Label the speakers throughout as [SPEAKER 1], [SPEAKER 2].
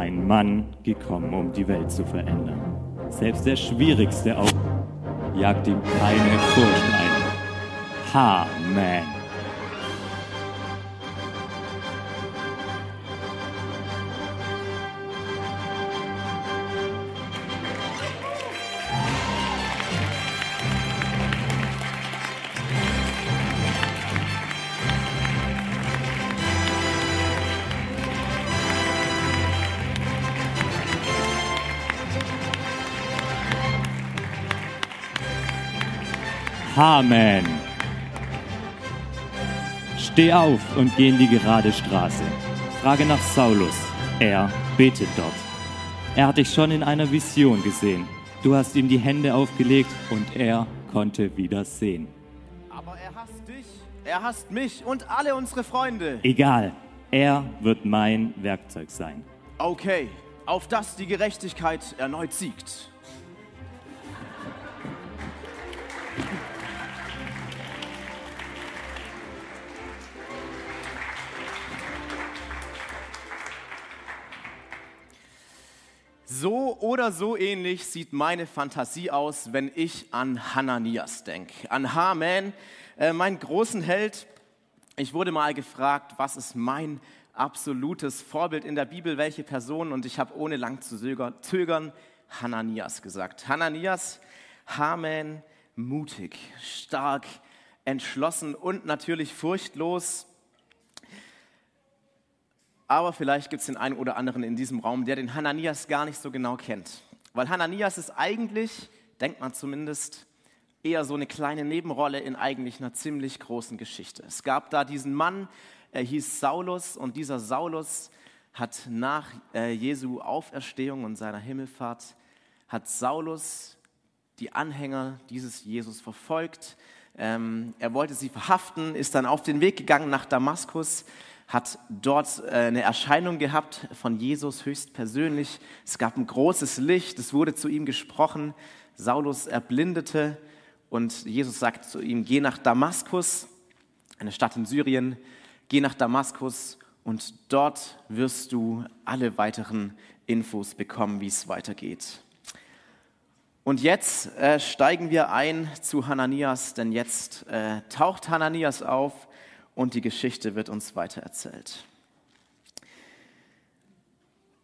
[SPEAKER 1] ein Mann gekommen, um die Welt zu verändern. Selbst der schwierigste auch jagt ihm keine Furcht ein. Ha-Man. Amen. Steh auf und geh in die gerade Straße. Frage nach Saulus. Er betet dort. Er hat dich schon in einer Vision gesehen. Du hast ihm die Hände aufgelegt und er konnte wieder sehen.
[SPEAKER 2] Aber er hasst dich, er hasst mich und alle unsere Freunde.
[SPEAKER 1] Egal, er wird mein Werkzeug sein.
[SPEAKER 2] Okay, auf dass die Gerechtigkeit erneut siegt. So oder so ähnlich sieht meine Fantasie aus, wenn ich an Hananias denke. An Haman, äh, meinen großen Held. Ich wurde mal gefragt, was ist mein absolutes Vorbild in der Bibel, welche Person? Und ich habe ohne lang zu zögern Hananias gesagt. Hananias, Haman, mutig, stark, entschlossen und natürlich furchtlos. Aber vielleicht gibt es den einen oder anderen in diesem Raum, der den Hananias gar nicht so genau kennt. Weil Hananias ist eigentlich, denkt man zumindest, eher so eine kleine Nebenrolle in eigentlich einer ziemlich großen Geschichte. Es gab da diesen Mann, er hieß Saulus und dieser Saulus hat nach äh, Jesu Auferstehung und seiner Himmelfahrt, hat Saulus die Anhänger dieses Jesus verfolgt. Ähm, er wollte sie verhaften, ist dann auf den Weg gegangen nach Damaskus hat dort äh, eine Erscheinung gehabt von Jesus höchstpersönlich. Es gab ein großes Licht, es wurde zu ihm gesprochen. Saulus erblindete und Jesus sagt zu ihm, geh nach Damaskus, eine Stadt in Syrien, geh nach Damaskus und dort wirst du alle weiteren Infos bekommen, wie es weitergeht. Und jetzt äh, steigen wir ein zu Hananias, denn jetzt äh, taucht Hananias auf und die Geschichte wird uns weitererzählt.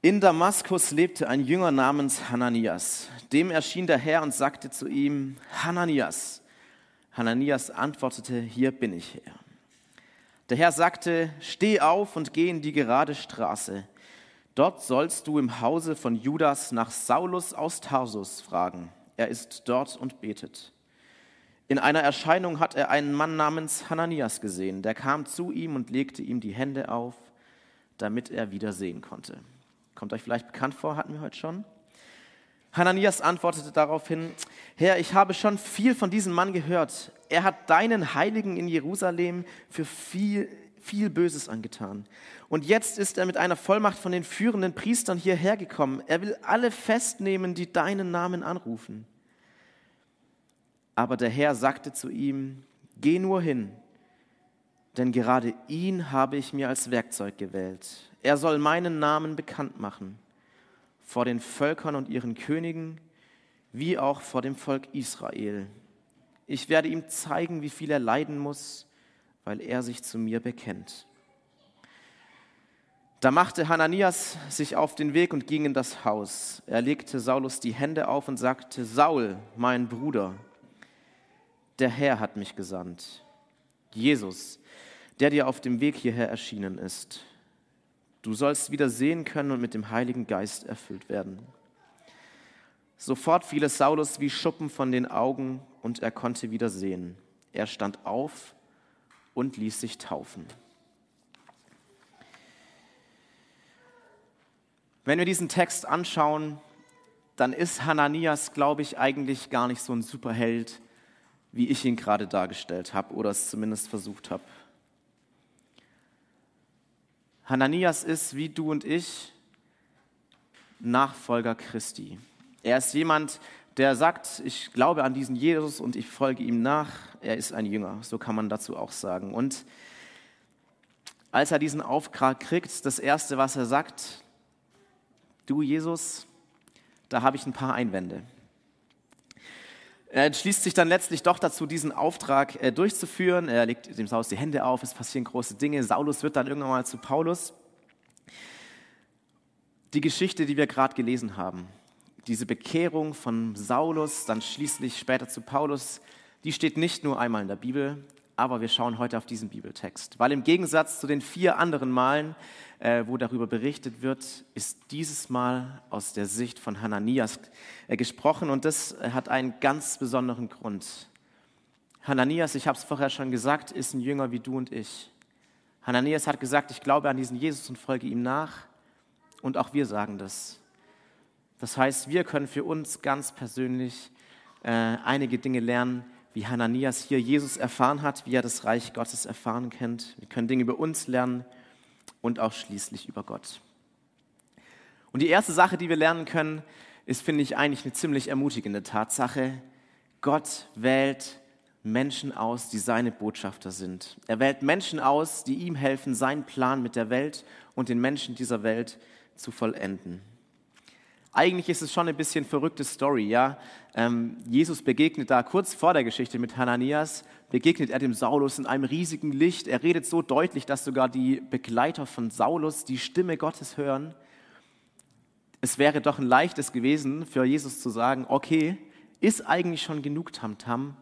[SPEAKER 2] In Damaskus lebte ein Jünger namens Hananias. Dem erschien der Herr und sagte zu ihm, Hananias. Hananias antwortete, hier bin ich Herr. Der Herr sagte, steh auf und geh in die gerade Straße. Dort sollst du im Hause von Judas nach Saulus aus Tarsus fragen. Er ist dort und betet. In einer Erscheinung hat er einen Mann namens Hananias gesehen. Der kam zu ihm und legte ihm die Hände auf, damit er wieder sehen konnte. Kommt euch vielleicht bekannt vor, hatten wir heute schon. Hananias antwortete daraufhin, Herr, ich habe schon viel von diesem Mann gehört. Er hat deinen Heiligen in Jerusalem für viel, viel Böses angetan. Und jetzt ist er mit einer Vollmacht von den führenden Priestern hierher gekommen. Er will alle festnehmen, die deinen Namen anrufen. Aber der Herr sagte zu ihm, geh nur hin, denn gerade ihn habe ich mir als Werkzeug gewählt. Er soll meinen Namen bekannt machen vor den Völkern und ihren Königen, wie auch vor dem Volk Israel. Ich werde ihm zeigen, wie viel er leiden muss, weil er sich zu mir bekennt. Da machte Hananias sich auf den Weg und ging in das Haus. Er legte Saulus die Hände auf und sagte, Saul, mein Bruder, der Herr hat mich gesandt. Jesus, der dir auf dem Weg hierher erschienen ist. Du sollst wieder sehen können und mit dem Heiligen Geist erfüllt werden. Sofort fiel es Saulus wie Schuppen von den Augen und er konnte wieder sehen. Er stand auf und ließ sich taufen. Wenn wir diesen Text anschauen, dann ist Hananias, glaube ich, eigentlich gar nicht so ein Superheld, wie ich ihn gerade dargestellt habe oder es zumindest versucht habe. Hananias ist wie du und ich Nachfolger Christi. Er ist jemand, der sagt, ich glaube an diesen Jesus und ich folge ihm nach. Er ist ein Jünger, so kann man dazu auch sagen. Und als er diesen Auftrag kriegt, das Erste, was er sagt, du Jesus, da habe ich ein paar Einwände. Er entschließt sich dann letztlich doch dazu, diesen Auftrag äh, durchzuführen. Er legt dem Saulus die Hände auf, es passieren große Dinge. Saulus wird dann irgendwann mal zu Paulus. Die Geschichte, die wir gerade gelesen haben, diese Bekehrung von Saulus, dann schließlich später zu Paulus, die steht nicht nur einmal in der Bibel, aber wir schauen heute auf diesen Bibeltext. Weil im Gegensatz zu den vier anderen Malen, äh, wo darüber berichtet wird, ist dieses Mal aus der Sicht von Hananias äh, gesprochen und das äh, hat einen ganz besonderen Grund. Hananias, ich habe es vorher schon gesagt, ist ein Jünger wie du und ich. Hananias hat gesagt, ich glaube an diesen Jesus und folge ihm nach. Und auch wir sagen das. Das heißt, wir können für uns ganz persönlich äh, einige Dinge lernen, wie Hananias hier Jesus erfahren hat, wie er das Reich Gottes erfahren kennt. Wir können Dinge über uns lernen und auch schließlich über Gott. Und die erste Sache, die wir lernen können, ist, finde ich, eigentlich eine ziemlich ermutigende Tatsache. Gott wählt Menschen aus, die seine Botschafter sind. Er wählt Menschen aus, die ihm helfen, seinen Plan mit der Welt und den Menschen dieser Welt zu vollenden. Eigentlich ist es schon ein bisschen verrückte Story, ja. Ähm, Jesus begegnet da kurz vor der Geschichte mit Hananias, begegnet er dem Saulus in einem riesigen Licht. Er redet so deutlich, dass sogar die Begleiter von Saulus die Stimme Gottes hören. Es wäre doch ein leichtes gewesen für Jesus zu sagen, okay, ist eigentlich schon genug Tamtam.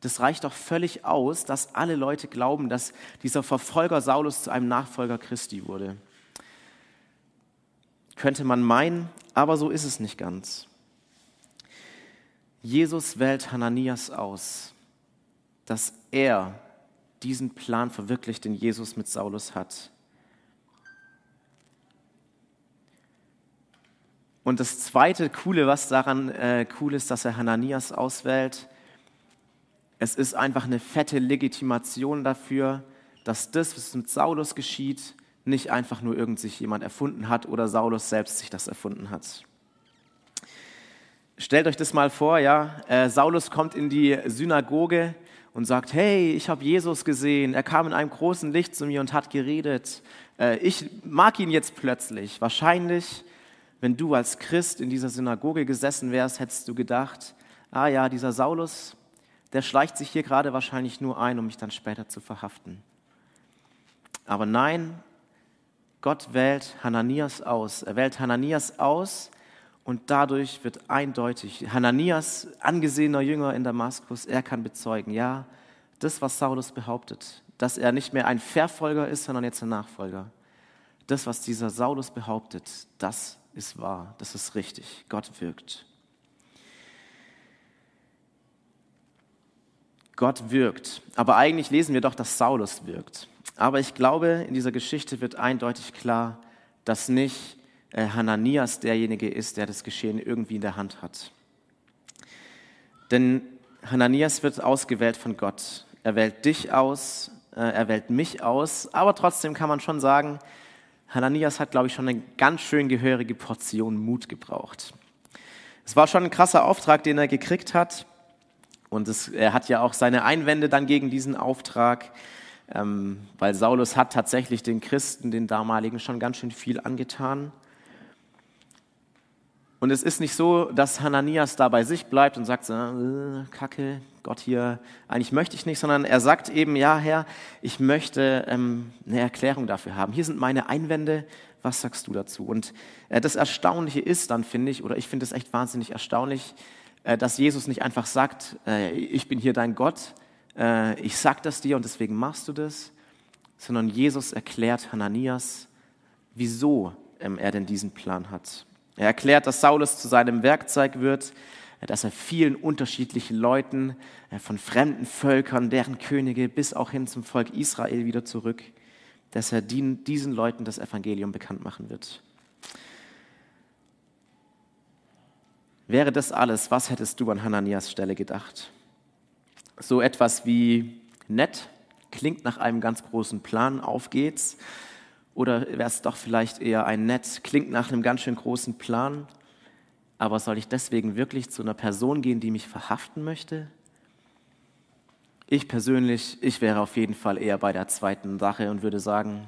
[SPEAKER 2] Das reicht doch völlig aus, dass alle Leute glauben, dass dieser Verfolger Saulus zu einem Nachfolger Christi wurde könnte man meinen, aber so ist es nicht ganz. Jesus wählt Hananias aus, dass er diesen Plan verwirklicht, den Jesus mit Saulus hat. Und das zweite Coole, was daran äh, cool ist, dass er Hananias auswählt, es ist einfach eine fette Legitimation dafür, dass das, was mit Saulus geschieht, nicht einfach nur irgend sich jemand erfunden hat oder Saulus selbst sich das erfunden hat. Stellt euch das mal vor, ja, äh, Saulus kommt in die Synagoge und sagt, hey, ich habe Jesus gesehen, er kam in einem großen Licht zu mir und hat geredet. Äh, ich mag ihn jetzt plötzlich. Wahrscheinlich, wenn du als Christ in dieser Synagoge gesessen wärst, hättest du gedacht, ah ja, dieser Saulus, der schleicht sich hier gerade wahrscheinlich nur ein, um mich dann später zu verhaften. Aber nein, Gott wählt Hananias aus. Er wählt Hananias aus und dadurch wird eindeutig, Hananias, angesehener Jünger in Damaskus, er kann bezeugen, ja, das, was Saulus behauptet, dass er nicht mehr ein Verfolger ist, sondern jetzt ein Nachfolger. Das, was dieser Saulus behauptet, das ist wahr, das ist richtig. Gott wirkt. Gott wirkt. Aber eigentlich lesen wir doch, dass Saulus wirkt. Aber ich glaube, in dieser Geschichte wird eindeutig klar, dass nicht äh, Hananias derjenige ist, der das Geschehen irgendwie in der Hand hat. Denn Hananias wird ausgewählt von Gott. Er wählt dich aus, äh, er wählt mich aus, aber trotzdem kann man schon sagen, Hananias hat, glaube ich, schon eine ganz schön gehörige Portion Mut gebraucht. Es war schon ein krasser Auftrag, den er gekriegt hat. Und es, er hat ja auch seine Einwände dann gegen diesen Auftrag ähm, weil Saulus hat tatsächlich den Christen, den damaligen, schon ganz schön viel angetan. Und es ist nicht so, dass Hananias da bei sich bleibt und sagt, äh, Kacke, Gott hier, eigentlich möchte ich nicht, sondern er sagt eben, ja Herr, ich möchte ähm, eine Erklärung dafür haben. Hier sind meine Einwände, was sagst du dazu? Und äh, das Erstaunliche ist dann, finde ich, oder ich finde es echt wahnsinnig erstaunlich, äh, dass Jesus nicht einfach sagt, äh, ich bin hier dein Gott, äh, ich sag das dir und deswegen machst du das, sondern Jesus erklärt Hananias, wieso ähm, er denn diesen Plan hat. Er erklärt, dass Saulus zu seinem Werkzeug wird, dass er vielen unterschiedlichen Leuten äh, von fremden Völkern, deren Könige bis auch hin zum Volk Israel wieder zurück, dass er diesen Leuten das Evangelium bekannt machen wird. Wäre das alles, was hättest du an Hananias Stelle gedacht? So etwas wie nett, klingt nach einem ganz großen Plan, auf geht's. Oder wäre es doch vielleicht eher ein nett, klingt nach einem ganz schön großen Plan, aber soll ich deswegen wirklich zu einer Person gehen, die mich verhaften möchte? Ich persönlich, ich wäre auf jeden Fall eher bei der zweiten Sache und würde sagen,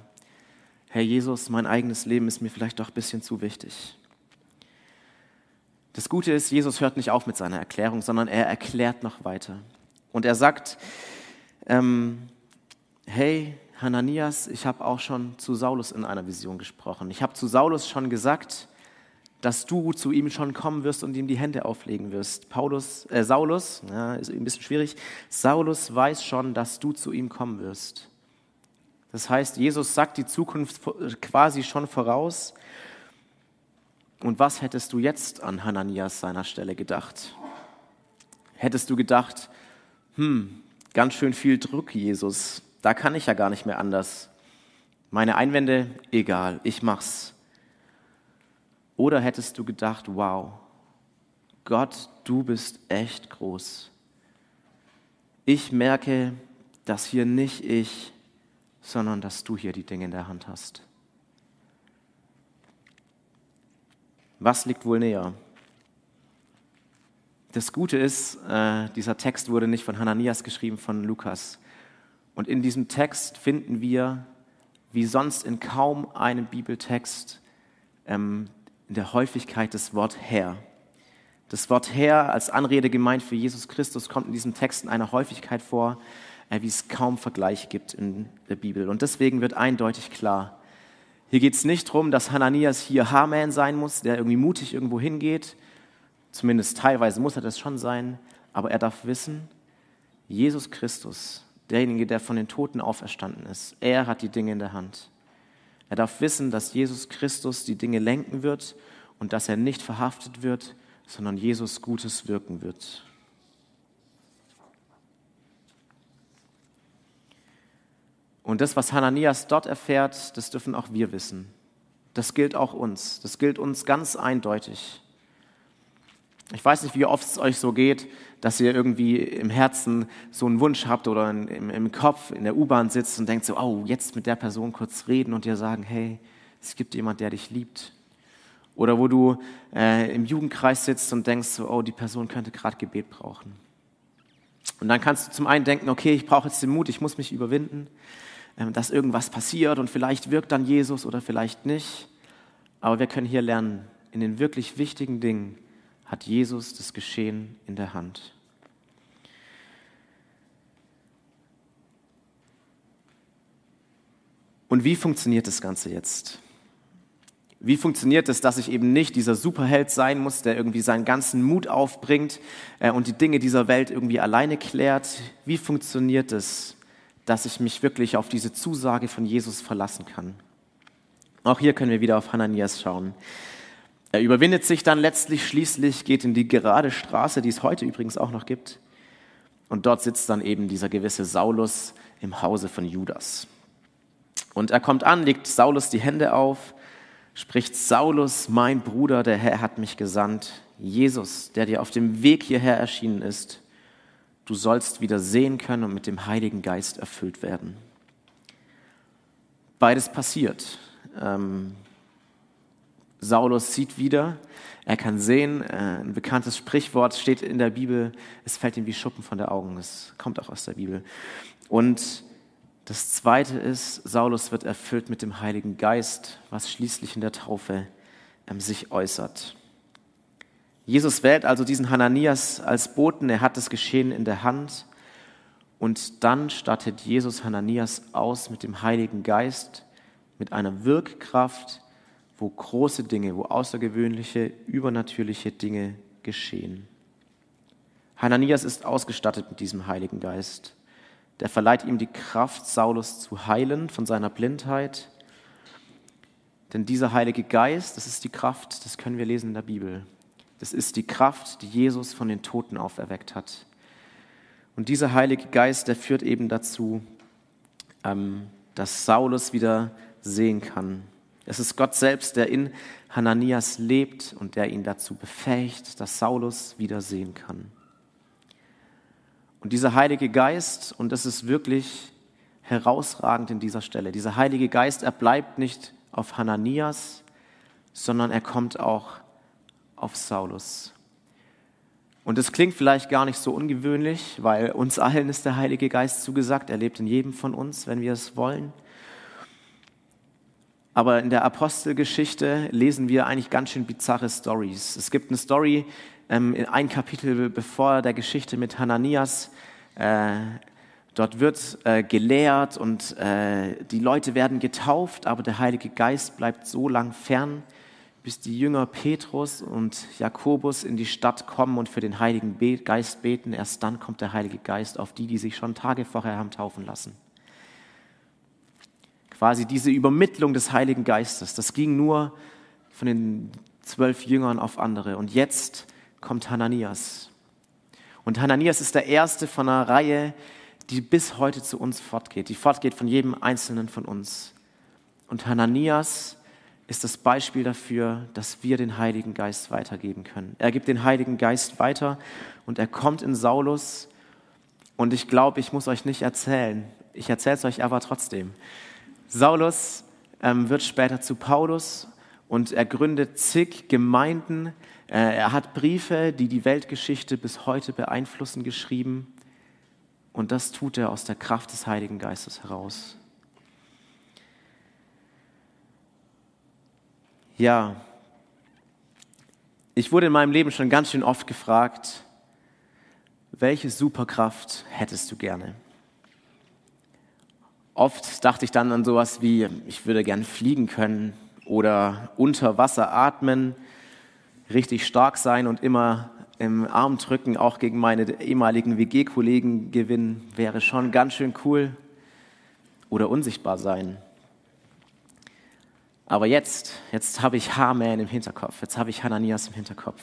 [SPEAKER 2] Herr Jesus, mein eigenes Leben ist mir vielleicht doch ein bisschen zu wichtig. Das Gute ist, Jesus hört nicht auf mit seiner Erklärung, sondern er erklärt noch weiter. Und er sagt, ähm, hey Hananias, ich habe auch schon zu Saulus in einer Vision gesprochen. Ich habe zu Saulus schon gesagt, dass du zu ihm schon kommen wirst und ihm die Hände auflegen wirst. Paulus, äh, Saulus, ja, ist ein bisschen schwierig. Saulus weiß schon, dass du zu ihm kommen wirst. Das heißt, Jesus sagt die Zukunft quasi schon voraus. Und was hättest du jetzt an Hananias seiner Stelle gedacht? Hättest du gedacht, hm, ganz schön viel Druck, Jesus, da kann ich ja gar nicht mehr anders. Meine Einwände, egal, ich mach's. Oder hättest du gedacht, wow, Gott, du bist echt groß. Ich merke, dass hier nicht ich, sondern dass du hier die Dinge in der Hand hast. Was liegt wohl näher? Das Gute ist, äh, dieser Text wurde nicht von Hananias geschrieben, von Lukas. Und in diesem Text finden wir, wie sonst in kaum einem Bibeltext, ähm, in der Häufigkeit das Wort Herr. Das Wort Herr als Anrede gemeint für Jesus Christus kommt in diesem Text in einer Häufigkeit vor, äh, wie es kaum Vergleich gibt in der Bibel. Und deswegen wird eindeutig klar, hier geht es nicht darum, dass Hananias hier Haman sein muss, der irgendwie mutig irgendwo hingeht. Zumindest teilweise muss er das schon sein. Aber er darf wissen, Jesus Christus, derjenige, der von den Toten auferstanden ist, er hat die Dinge in der Hand. Er darf wissen, dass Jesus Christus die Dinge lenken wird und dass er nicht verhaftet wird, sondern Jesus Gutes wirken wird. Und das, was Hananias dort erfährt, das dürfen auch wir wissen. Das gilt auch uns. Das gilt uns ganz eindeutig. Ich weiß nicht, wie oft es euch so geht, dass ihr irgendwie im Herzen so einen Wunsch habt oder im, im Kopf in der U-Bahn sitzt und denkt so, oh, jetzt mit der Person kurz reden und dir sagen, hey, es gibt jemand, der dich liebt. Oder wo du äh, im Jugendkreis sitzt und denkst so, oh, die Person könnte gerade Gebet brauchen. Und dann kannst du zum einen denken, okay, ich brauche jetzt den Mut, ich muss mich überwinden. Ähm, dass irgendwas passiert und vielleicht wirkt dann Jesus oder vielleicht nicht. Aber wir können hier lernen, in den wirklich wichtigen Dingen hat Jesus das Geschehen in der Hand. Und wie funktioniert das Ganze jetzt? Wie funktioniert es, dass ich eben nicht dieser Superheld sein muss, der irgendwie seinen ganzen Mut aufbringt äh, und die Dinge dieser Welt irgendwie alleine klärt? Wie funktioniert es, dass ich mich wirklich auf diese Zusage von Jesus verlassen kann. Auch hier können wir wieder auf Hananias schauen. Er überwindet sich dann letztlich, schließlich geht in die gerade Straße, die es heute übrigens auch noch gibt. Und dort sitzt dann eben dieser gewisse Saulus im Hause von Judas. Und er kommt an, legt Saulus die Hände auf, spricht Saulus, mein Bruder, der Herr hat mich gesandt, Jesus, der dir auf dem Weg hierher erschienen ist, du sollst wieder sehen können und mit dem Heiligen Geist erfüllt werden. Beides passiert. Ähm, Saulus sieht wieder, er kann sehen, äh, ein bekanntes Sprichwort steht in der Bibel, es fällt ihm wie Schuppen von der Augen, es kommt auch aus der Bibel. Und das Zweite ist, Saulus wird erfüllt mit dem Heiligen Geist, was schließlich in der Taufe ähm, sich äußert. Jesus wählt also diesen Hananias als Boten, er hat das Geschehen in der Hand und dann stattet Jesus Hananias aus mit dem Heiligen Geist, mit einer Wirkkraft, wo große Dinge, wo außergewöhnliche, übernatürliche Dinge geschehen. Hananias ist ausgestattet mit diesem Heiligen Geist. Der verleiht ihm die Kraft, Saulus zu heilen von seiner Blindheit. Denn dieser Heilige Geist, das ist die Kraft, das können wir lesen in der Bibel. Das ist die Kraft, die Jesus von den Toten auferweckt hat. Und dieser Heilige Geist, der führt eben dazu, ähm, dass Saulus wieder sehen kann. Es ist Gott selbst, der in Hananias lebt und der ihn dazu befähigt, dass Saulus wieder sehen kann. Und dieser Heilige Geist, und das ist wirklich herausragend in dieser Stelle, dieser Heilige Geist, er bleibt nicht auf Hananias, sondern er kommt auch auf Saulus. Und es klingt vielleicht gar nicht so ungewöhnlich, weil uns allen ist der Heilige Geist zugesagt. Er lebt in jedem von uns, wenn wir es wollen. Aber in der Apostelgeschichte lesen wir eigentlich ganz schön bizarre Stories. Es gibt eine Story ähm, in ein Kapitel bevor der Geschichte mit Hananias. Äh, dort wird äh, gelehrt und äh, die Leute werden getauft, aber der Heilige Geist bleibt so lang fern, bis die Jünger Petrus und Jakobus in die Stadt kommen und für den Heiligen Geist beten. Erst dann kommt der Heilige Geist auf die, die sich schon Tage vorher haben taufen lassen quasi diese Übermittlung des Heiligen Geistes. Das ging nur von den zwölf Jüngern auf andere. Und jetzt kommt Hananias. Und Hananias ist der erste von einer Reihe, die bis heute zu uns fortgeht, die fortgeht von jedem Einzelnen von uns. Und Hananias ist das Beispiel dafür, dass wir den Heiligen Geist weitergeben können. Er gibt den Heiligen Geist weiter und er kommt in Saulus. Und ich glaube, ich muss euch nicht erzählen. Ich erzähle es euch aber trotzdem. Saulus ähm, wird später zu Paulus und er gründet zig Gemeinden. Äh, er hat Briefe, die die Weltgeschichte bis heute beeinflussen, geschrieben. Und das tut er aus der Kraft des Heiligen Geistes heraus. Ja, ich wurde in meinem Leben schon ganz schön oft gefragt, welche Superkraft hättest du gerne? Oft dachte ich dann an sowas wie, ich würde gern fliegen können oder unter Wasser atmen, richtig stark sein und immer im Arm drücken, auch gegen meine ehemaligen WG-Kollegen gewinnen, wäre schon ganz schön cool. Oder unsichtbar sein. Aber jetzt, jetzt habe ich Haman im Hinterkopf, jetzt habe ich Hananias im Hinterkopf.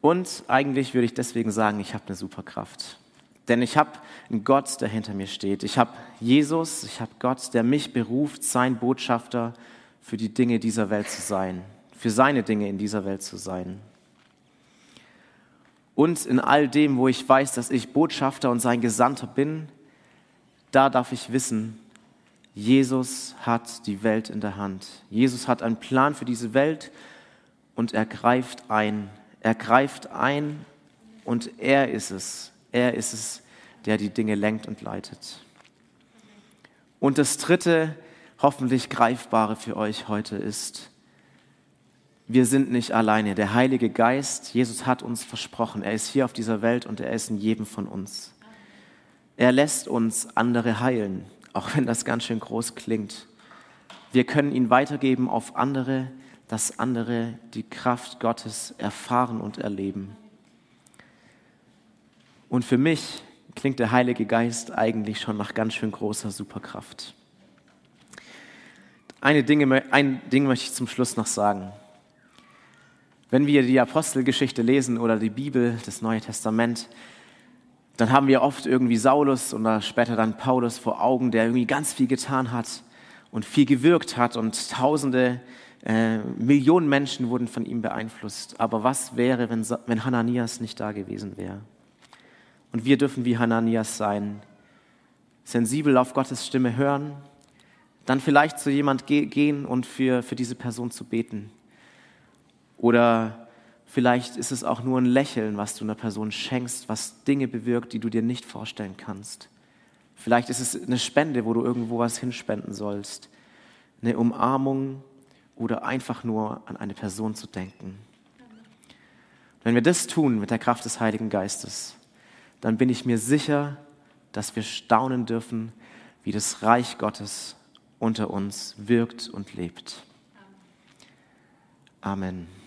[SPEAKER 2] Und eigentlich würde ich deswegen sagen, ich habe eine Superkraft. Denn ich habe einen Gott, der hinter mir steht. Ich habe Jesus, ich habe Gott, der mich beruft, sein Botschafter für die Dinge dieser Welt zu sein, für seine Dinge in dieser Welt zu sein. Und in all dem, wo ich weiß, dass ich Botschafter und sein Gesandter bin, da darf ich wissen, Jesus hat die Welt in der Hand. Jesus hat einen Plan für diese Welt und er greift ein. Er greift ein und er ist es, er ist es, der die Dinge lenkt und leitet. Und das dritte, hoffentlich greifbare für euch heute ist, wir sind nicht alleine. Der Heilige Geist, Jesus hat uns versprochen, er ist hier auf dieser Welt und er ist in jedem von uns. Er lässt uns andere heilen, auch wenn das ganz schön groß klingt. Wir können ihn weitergeben auf andere, dass andere die Kraft Gottes erfahren und erleben. Und für mich klingt der Heilige Geist eigentlich schon nach ganz schön großer Superkraft. Eine Dinge, ein Ding möchte ich zum Schluss noch sagen. Wenn wir die Apostelgeschichte lesen oder die Bibel, das Neue Testament, dann haben wir oft irgendwie Saulus oder später dann Paulus vor Augen, der irgendwie ganz viel getan hat und viel gewirkt hat und tausende, äh, Millionen Menschen wurden von ihm beeinflusst. Aber was wäre, wenn, wenn Hananias nicht da gewesen wäre? Und wir dürfen wie Hananias sein, sensibel auf Gottes Stimme hören, dann vielleicht zu jemand gehen und für, für diese Person zu beten. Oder vielleicht ist es auch nur ein Lächeln, was du einer Person schenkst, was Dinge bewirkt, die du dir nicht vorstellen kannst. Vielleicht ist es eine Spende, wo du irgendwo was hinspenden sollst. Eine Umarmung oder einfach nur an eine Person zu denken. Wenn wir das tun mit der Kraft des Heiligen Geistes, dann bin ich mir sicher, dass wir staunen dürfen, wie das Reich Gottes unter uns wirkt und lebt. Amen.